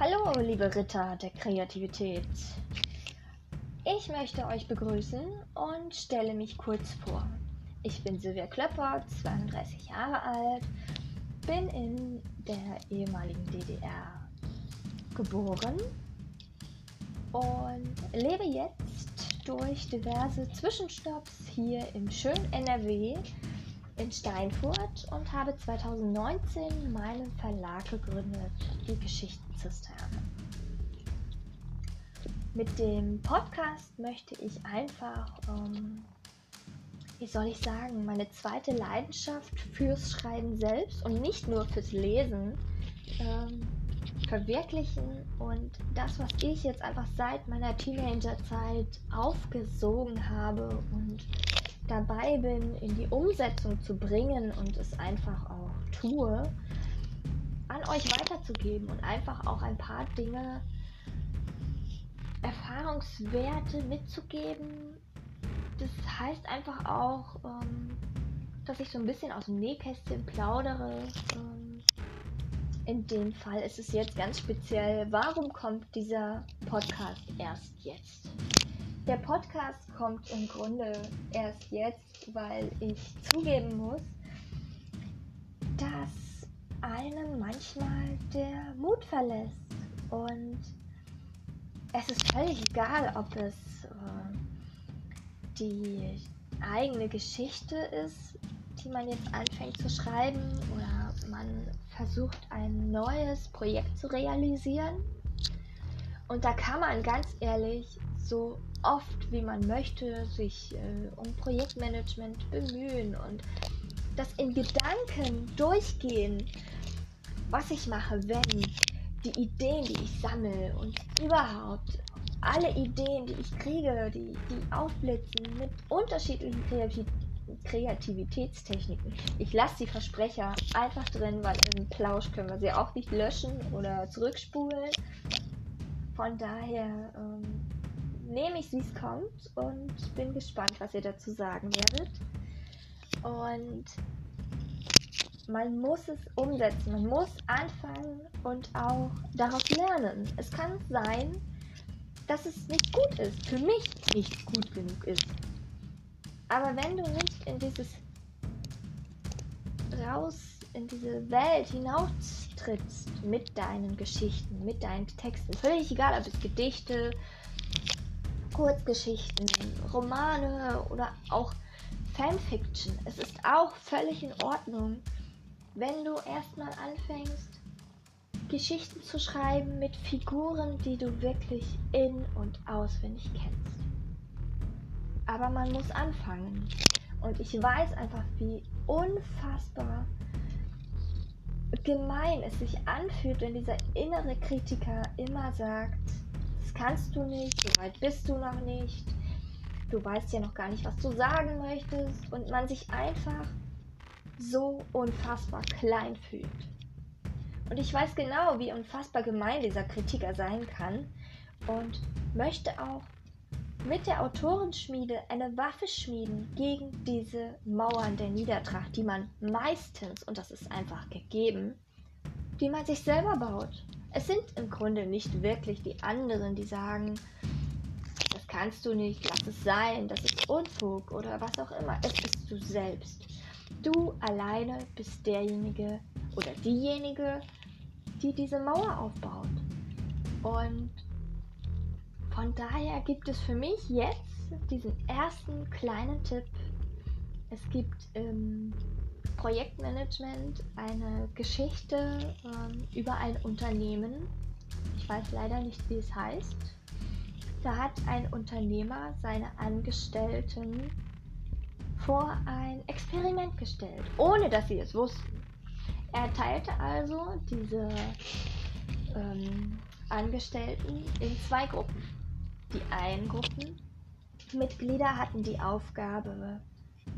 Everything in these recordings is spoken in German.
Hallo, liebe Ritter der Kreativität. Ich möchte euch begrüßen und stelle mich kurz vor. Ich bin Silvia Klöpper, 32 Jahre alt, bin in der ehemaligen DDR geboren und lebe jetzt durch diverse Zwischenstopps hier im schönen NRW in Steinfurt und habe 2019 meinen Verlag gegründet, die Geschichtenzisterne. Mit dem Podcast möchte ich einfach, ähm, wie soll ich sagen, meine zweite Leidenschaft fürs Schreiben selbst und nicht nur fürs Lesen ähm, verwirklichen und das, was ich jetzt einfach seit meiner Teenagerzeit aufgesogen habe und dabei bin, in die Umsetzung zu bringen und es einfach auch tue, an euch weiterzugeben und einfach auch ein paar Dinge, Erfahrungswerte mitzugeben. Das heißt einfach auch, ähm, dass ich so ein bisschen aus dem Nähkästchen plaudere. Ähm, in dem Fall ist es jetzt ganz speziell, warum kommt dieser Podcast erst jetzt? Der Podcast kommt im Grunde erst jetzt, weil ich zugeben muss, dass einen manchmal der Mut verlässt. Und es ist völlig egal, ob es äh, die eigene Geschichte ist, die man jetzt anfängt zu schreiben, oder man versucht ein neues Projekt zu realisieren. Und da kann man ganz ehrlich so oft wie man möchte sich äh, um Projektmanagement bemühen und das in Gedanken durchgehen, was ich mache, wenn die Ideen, die ich sammle und überhaupt alle Ideen, die ich kriege, die, die aufblitzen mit unterschiedlichen Kreativ Kreativitätstechniken. Ich lasse die Versprecher einfach drin, weil im Plausch können wir sie auch nicht löschen oder zurückspulen. Von daher ähm, nehme ich, wie es kommt und bin gespannt, was ihr dazu sagen werdet. Und man muss es umsetzen, man muss anfangen und auch daraus lernen. Es kann sein, dass es nicht gut ist, für mich nicht gut genug ist. Aber wenn du nicht in dieses raus in diese Welt hinaustrittst mit deinen Geschichten, mit deinen Texten, völlig egal, ob es Gedichte, Kurzgeschichten, Romane oder auch Fanfiction. Es ist auch völlig in Ordnung, wenn du erstmal anfängst, Geschichten zu schreiben mit Figuren, die du wirklich in- und auswendig kennst. Aber man muss anfangen. Und ich weiß einfach, wie unfassbar gemein es sich anfühlt, wenn dieser innere Kritiker immer sagt, kannst du nicht, so weit bist du noch nicht, du weißt ja noch gar nicht, was du sagen möchtest und man sich einfach so unfassbar klein fühlt. Und ich weiß genau, wie unfassbar gemein dieser Kritiker sein kann und möchte auch mit der Autorenschmiede eine Waffe schmieden gegen diese Mauern der Niedertracht, die man meistens, und das ist einfach gegeben, die man sich selber baut. Es sind im Grunde nicht wirklich die anderen, die sagen, das kannst du nicht, lass es sein, das ist Unfug oder was auch immer. Es bist du selbst. Du alleine bist derjenige oder diejenige, die diese Mauer aufbaut. Und von daher gibt es für mich jetzt diesen ersten kleinen Tipp. Es gibt im Projektmanagement eine Geschichte ähm, über ein Unternehmen. Ich weiß leider nicht, wie es heißt. Da hat ein Unternehmer seine Angestellten vor ein Experiment gestellt, ohne dass sie es wussten. Er teilte also diese ähm, Angestellten in zwei Gruppen. Die einen Gruppenmitglieder hatten die Aufgabe,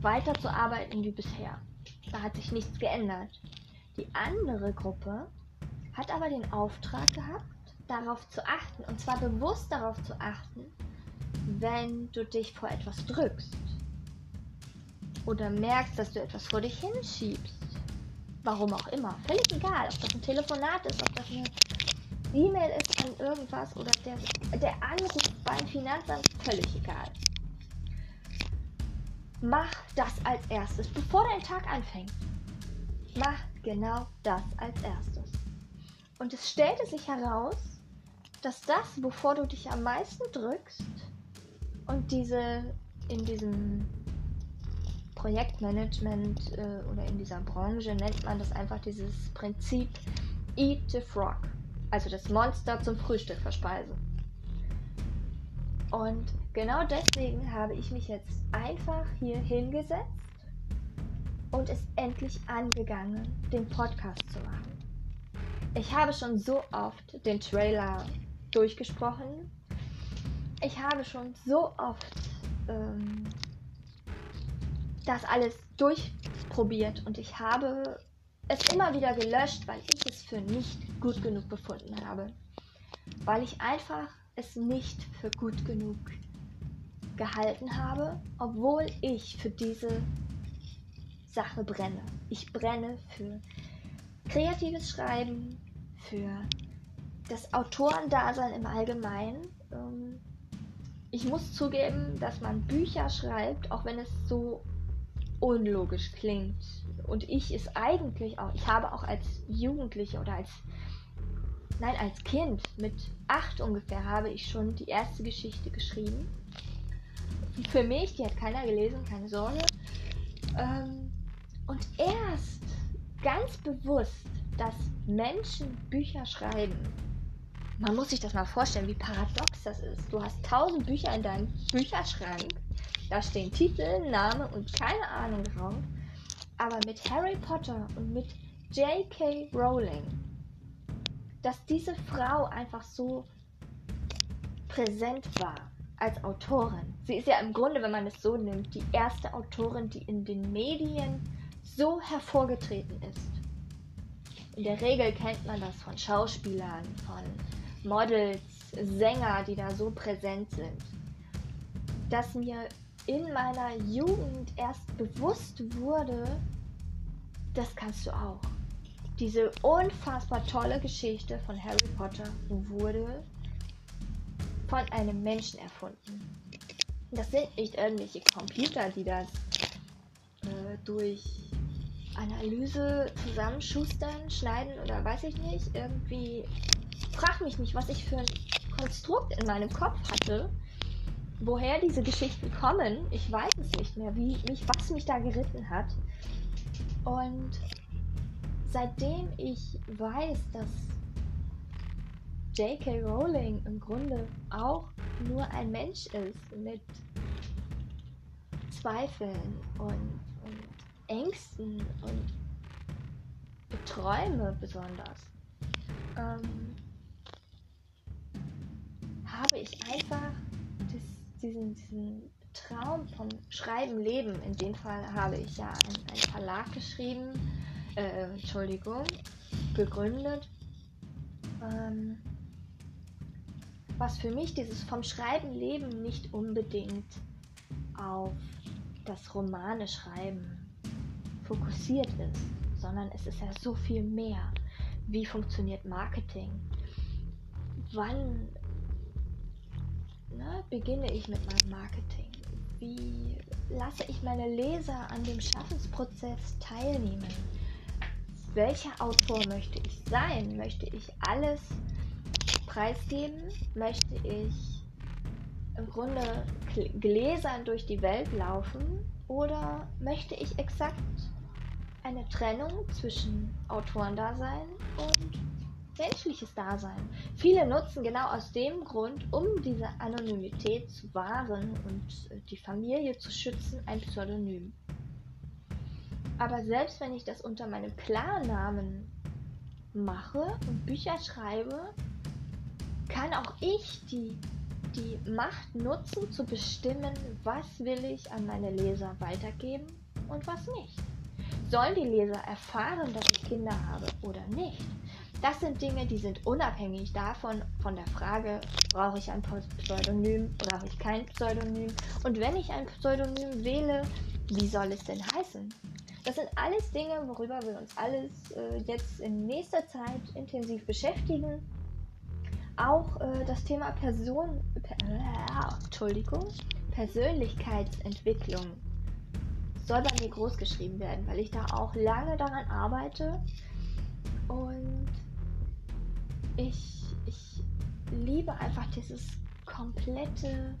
weiterzuarbeiten wie bisher. Da hat sich nichts geändert. Die andere Gruppe hat aber den Auftrag gehabt, darauf zu achten, und zwar bewusst darauf zu achten, wenn du dich vor etwas drückst oder merkst, dass du etwas vor dich hinschiebst. Warum auch immer. Völlig egal, ob das ein Telefonat ist, ob das eine E-Mail ist an irgendwas oder der, der Anruf beim Finanzamt, völlig egal. Mach das als erstes, bevor dein Tag anfängt. Mach genau das als erstes. Und es stellte sich heraus, dass das, wovor du dich am meisten drückst, und diese in diesem Projektmanagement äh, oder in dieser Branche nennt man das einfach dieses Prinzip Eat the Frog, also das Monster zum Frühstück verspeisen. Und genau deswegen habe ich mich jetzt einfach hier hingesetzt und es endlich angegangen, den Podcast zu machen. Ich habe schon so oft den Trailer durchgesprochen. Ich habe schon so oft ähm, das alles durchprobiert und ich habe es immer wieder gelöscht, weil ich es für nicht gut genug befunden habe. Weil ich einfach es nicht für gut genug gehalten habe, obwohl ich für diese Sache brenne. Ich brenne für kreatives Schreiben, für das Autorendasein im Allgemeinen. Ähm, ich muss zugeben, dass man Bücher schreibt, auch wenn es so unlogisch klingt. Und ich es eigentlich auch, ich habe auch als Jugendliche oder als, nein, als Kind mit acht ungefähr habe ich schon die erste Geschichte geschrieben. Für mich, die hat keiner gelesen, keine Sorge. Ähm, und erst ganz bewusst, dass Menschen Bücher schreiben. Man muss sich das mal vorstellen, wie paradox das ist. Du hast tausend Bücher in deinem Bücherschrank da stehen Titel, Name und keine Ahnung drauf. Aber mit Harry Potter und mit J.K. Rowling, dass diese Frau einfach so präsent war als Autorin. Sie ist ja im Grunde, wenn man es so nimmt, die erste Autorin, die in den Medien so hervorgetreten ist. In der Regel kennt man das von Schauspielern, von Models, Sänger, die da so präsent sind. Dass mir in meiner Jugend erst bewusst wurde, das kannst du auch. Diese unfassbar tolle Geschichte von Harry Potter wurde von einem Menschen erfunden. Das sind nicht irgendwelche Computer, die das äh, durch Analyse zusammenschustern, schneiden oder weiß ich nicht. Irgendwie frag mich nicht, was ich für ein Konstrukt in meinem Kopf hatte, woher diese Geschichten kommen, ich weiß es nicht mehr, wie mich, was mich da geritten hat. Und seitdem ich weiß, dass J.K. Rowling im Grunde auch nur ein Mensch ist mit Zweifeln und, und Ängsten und Träume besonders, ähm, habe ich einfach diesen, diesen Traum vom Schreiben leben. In dem Fall habe ich ja einen, einen Verlag geschrieben, äh, Entschuldigung, gegründet. Ähm, was für mich dieses vom Schreiben leben nicht unbedingt auf das Romane schreiben fokussiert ist, sondern es ist ja so viel mehr. Wie funktioniert Marketing? Wann ne, beginne ich mit meinem Marketing? Wie lasse ich meine Leser an dem Schaffensprozess teilnehmen? Welcher Autor möchte ich sein? Möchte ich alles preisgeben? Möchte ich im Grunde gläsern durch die Welt laufen? Oder möchte ich exakt eine Trennung zwischen Autorendasein und menschliches Dasein. Viele nutzen genau aus dem Grund, um diese Anonymität zu wahren und äh, die Familie zu schützen, ein Pseudonym. Aber selbst wenn ich das unter meinem Klarnamen mache und Bücher schreibe, kann auch ich die, die Macht nutzen, zu bestimmen, was will ich an meine Leser weitergeben und was nicht. Sollen die Leser erfahren, dass ich Kinder habe oder nicht? Das sind Dinge, die sind unabhängig davon, von der Frage, brauche ich ein Pseudonym, brauche ich kein Pseudonym und wenn ich ein Pseudonym wähle, wie soll es denn heißen? Das sind alles Dinge, worüber wir uns alles äh, jetzt in nächster Zeit intensiv beschäftigen auch äh, das Thema Person, per, äh, Entschuldigung, Persönlichkeitsentwicklung soll bei mir groß geschrieben werden, weil ich da auch lange daran arbeite und ich, ich liebe einfach dieses komplette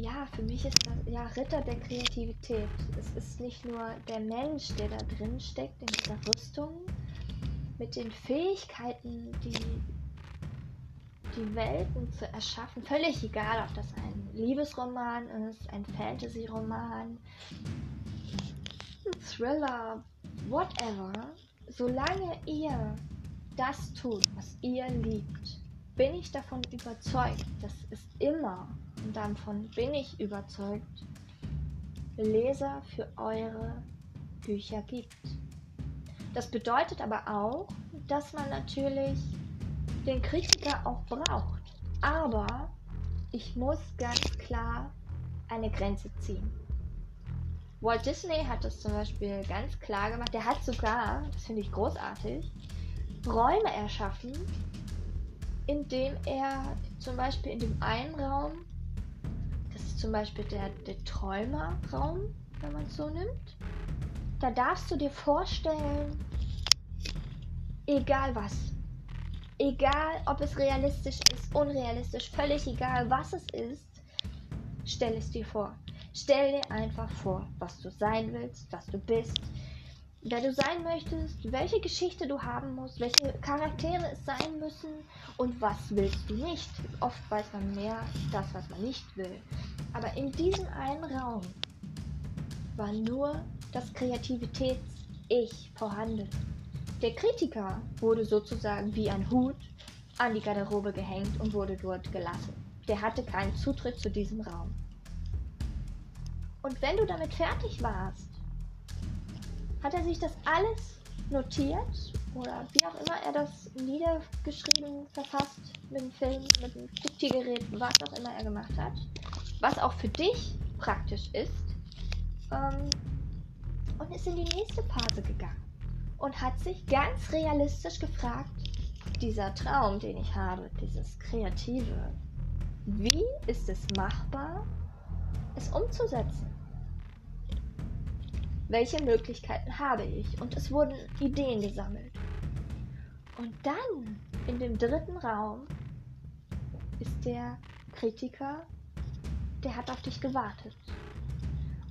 ja, für mich ist das ja Ritter der Kreativität. Es ist nicht nur der Mensch, der da drin steckt in dieser Rüstung, mit den Fähigkeiten, die die Welten zu erschaffen. Völlig egal, ob das ein Liebesroman ist, ein Fantasy-Roman, ein Thriller, whatever. Solange ihr das tut, was ihr liebt, bin ich davon überzeugt, dass es immer und davon bin ich überzeugt, Leser für eure Bücher gibt. Das bedeutet aber auch, dass man natürlich den Kritiker auch braucht. Aber ich muss ganz klar eine Grenze ziehen. Walt Disney hat das zum Beispiel ganz klar gemacht. Der hat sogar, das finde ich großartig, Räume erschaffen, indem er zum Beispiel in dem einen Raum zum Beispiel der, der Träumerraum, wenn man es so nimmt. Da darfst du dir vorstellen, egal was, egal ob es realistisch ist, unrealistisch, völlig egal was es ist, stell es dir vor. Stell dir einfach vor, was du sein willst, was du bist, wer du sein möchtest, welche Geschichte du haben musst, welche Charaktere es sein müssen und was willst du nicht. Oft weiß man mehr das, was man nicht will. Aber in diesem einen Raum war nur das Kreativitäts-Ich vorhanden. Der Kritiker wurde sozusagen wie ein Hut an die Garderobe gehängt und wurde dort gelassen. Der hatte keinen Zutritt zu diesem Raum. Und wenn du damit fertig warst, hat er sich das alles notiert oder wie auch immer er das niedergeschrieben, verfasst mit dem Film, mit dem Diktiergerät, was auch immer er gemacht hat was auch für dich praktisch ist, ähm, und ist in die nächste Phase gegangen und hat sich ganz realistisch gefragt, dieser Traum, den ich habe, dieses Kreative, wie ist es machbar, es umzusetzen? Welche Möglichkeiten habe ich? Und es wurden Ideen gesammelt. Und dann in dem dritten Raum ist der Kritiker der hat auf dich gewartet.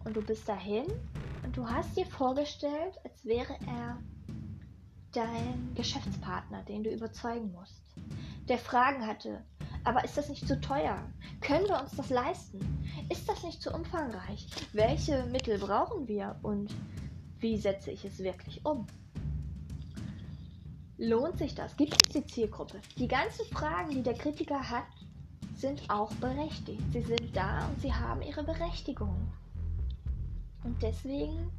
Und du bist dahin und du hast dir vorgestellt, als wäre er dein Geschäftspartner, den du überzeugen musst. Der Fragen hatte, aber ist das nicht zu teuer? Können wir uns das leisten? Ist das nicht zu umfangreich? Welche Mittel brauchen wir und wie setze ich es wirklich um? Lohnt sich das? Gibt es die Zielgruppe? Die ganzen Fragen, die der Kritiker hat, sind auch berechtigt. Sie sind da und sie haben ihre Berechtigung. Und deswegen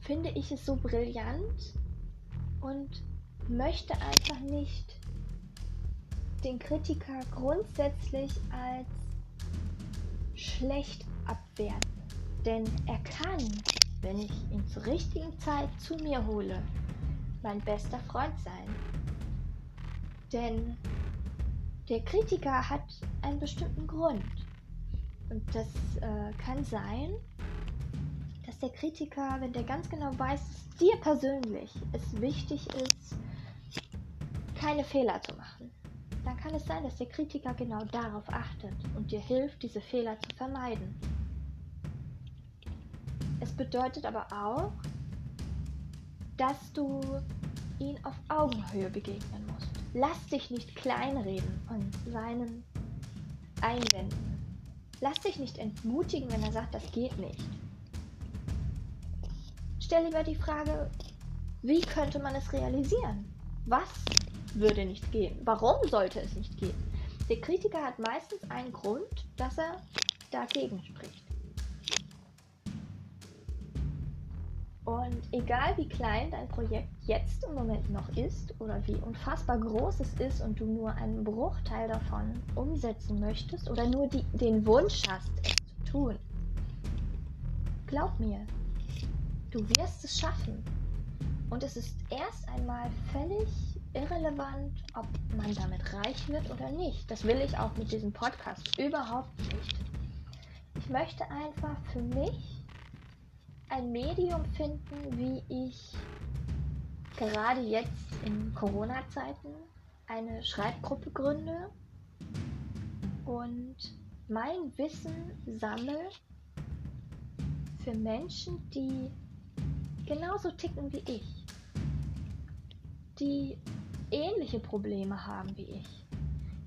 finde ich es so brillant und möchte einfach nicht den Kritiker grundsätzlich als schlecht abwerten. Denn er kann, wenn ich ihn zur richtigen Zeit zu mir hole, mein bester Freund sein. Denn der Kritiker hat einen bestimmten Grund. Und das äh, kann sein, der Kritiker, wenn der ganz genau weiß, dass dir persönlich es wichtig ist, keine Fehler zu machen, dann kann es sein, dass der Kritiker genau darauf achtet und dir hilft, diese Fehler zu vermeiden. Es bedeutet aber auch, dass du ihn auf Augenhöhe begegnen musst. Lass dich nicht kleinreden von seinen Einwänden. Lass dich nicht entmutigen, wenn er sagt, das geht nicht. Stell lieber die Frage, wie könnte man es realisieren? Was würde nicht gehen? Warum sollte es nicht gehen? Der Kritiker hat meistens einen Grund, dass er dagegen spricht. Und egal wie klein dein Projekt jetzt im Moment noch ist oder wie unfassbar groß es ist und du nur einen Bruchteil davon umsetzen möchtest oder nur die, den Wunsch hast, es zu tun, glaub mir, du wirst es schaffen. Und es ist erst einmal völlig irrelevant, ob man damit reich wird oder nicht. Das will ich auch mit diesem Podcast überhaupt nicht. Ich möchte einfach für mich ein Medium finden, wie ich gerade jetzt in Corona-Zeiten eine Schreibgruppe gründe und mein Wissen sammle für Menschen, die genauso ticken wie ich, die ähnliche Probleme haben wie ich.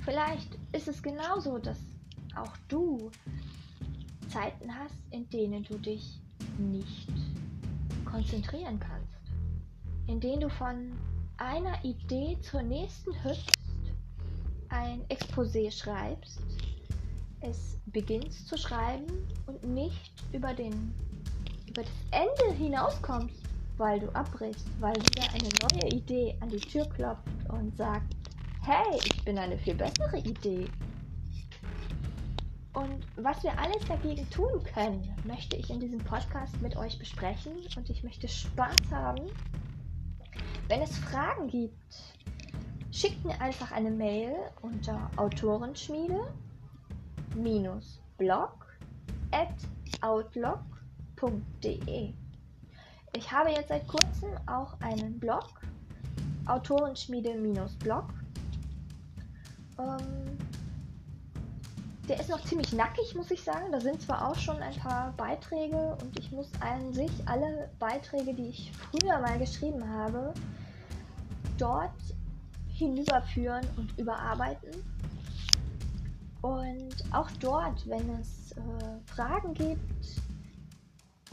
Vielleicht ist es genauso, dass auch du Zeiten hast, in denen du dich nicht konzentrieren kannst, in denen du von einer Idee zur nächsten hüpfst, ein Exposé schreibst, es beginnst zu schreiben und nicht über, den, über das Ende hinauskommst, weil du abbrichst, weil wieder eine neue Idee an die Tür klopft und sagt, hey, ich bin eine viel bessere Idee. Und was wir alles dagegen tun können, möchte ich in diesem Podcast mit euch besprechen und ich möchte Spaß haben. Wenn es Fragen gibt, schickt mir einfach eine Mail unter Autorenschmiede blog at outlook.de. Ich habe jetzt seit kurzem auch einen Blog, Autorenschmiede-Blog. Ähm, der ist noch ziemlich nackig, muss ich sagen. Da sind zwar auch schon ein paar Beiträge und ich muss an sich alle Beiträge, die ich früher mal geschrieben habe, dort hinüberführen und überarbeiten. Und auch dort, wenn es äh, Fragen gibt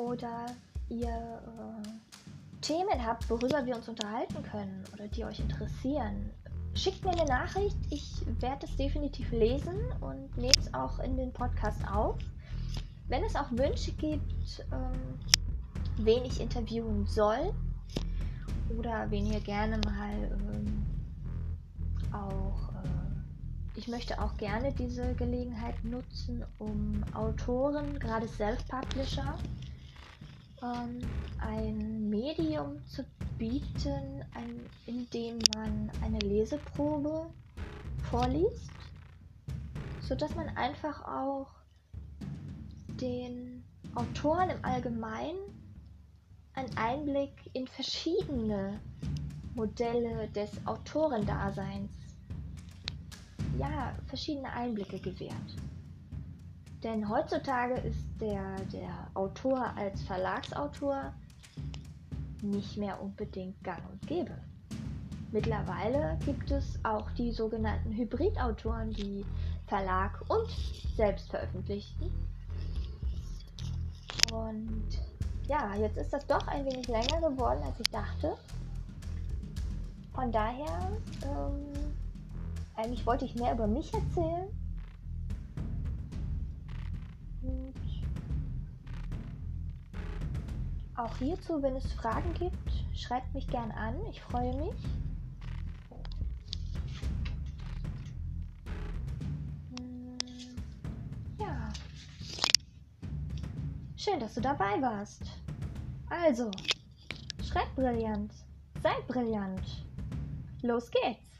oder ihr äh, Themen habt, worüber wir uns unterhalten können oder die euch interessieren, schickt mir eine Nachricht. Ich werde es definitiv lesen und nehme es auch in den Podcast auf. Wenn es auch Wünsche gibt, ähm, wen ich interviewen soll oder wen ihr gerne mal ähm, auch, äh, ich möchte auch gerne diese Gelegenheit nutzen, um Autoren, gerade Self-Publisher, ähm, ein Medium zu bieten, ein, in dem man eine Leseprobe vorliest, sodass man einfach auch den Autoren im Allgemeinen einen Einblick in verschiedene Modelle des Autorendaseins, ja, verschiedene Einblicke gewährt. Denn heutzutage ist der, der Autor als Verlagsautor nicht mehr unbedingt gang und gäbe. Mittlerweile gibt es auch die sogenannten Hybridautoren, die Verlag und selbst veröffentlichten. Und ja, jetzt ist das doch ein wenig länger geworden, als ich dachte. Von daher, ähm, eigentlich wollte ich mehr über mich erzählen. Auch hierzu, wenn es Fragen gibt, schreibt mich gern an. Ich freue mich. Hm, ja. Schön, dass du dabei warst. Also, schreib brillant. Sei brillant. Los geht's.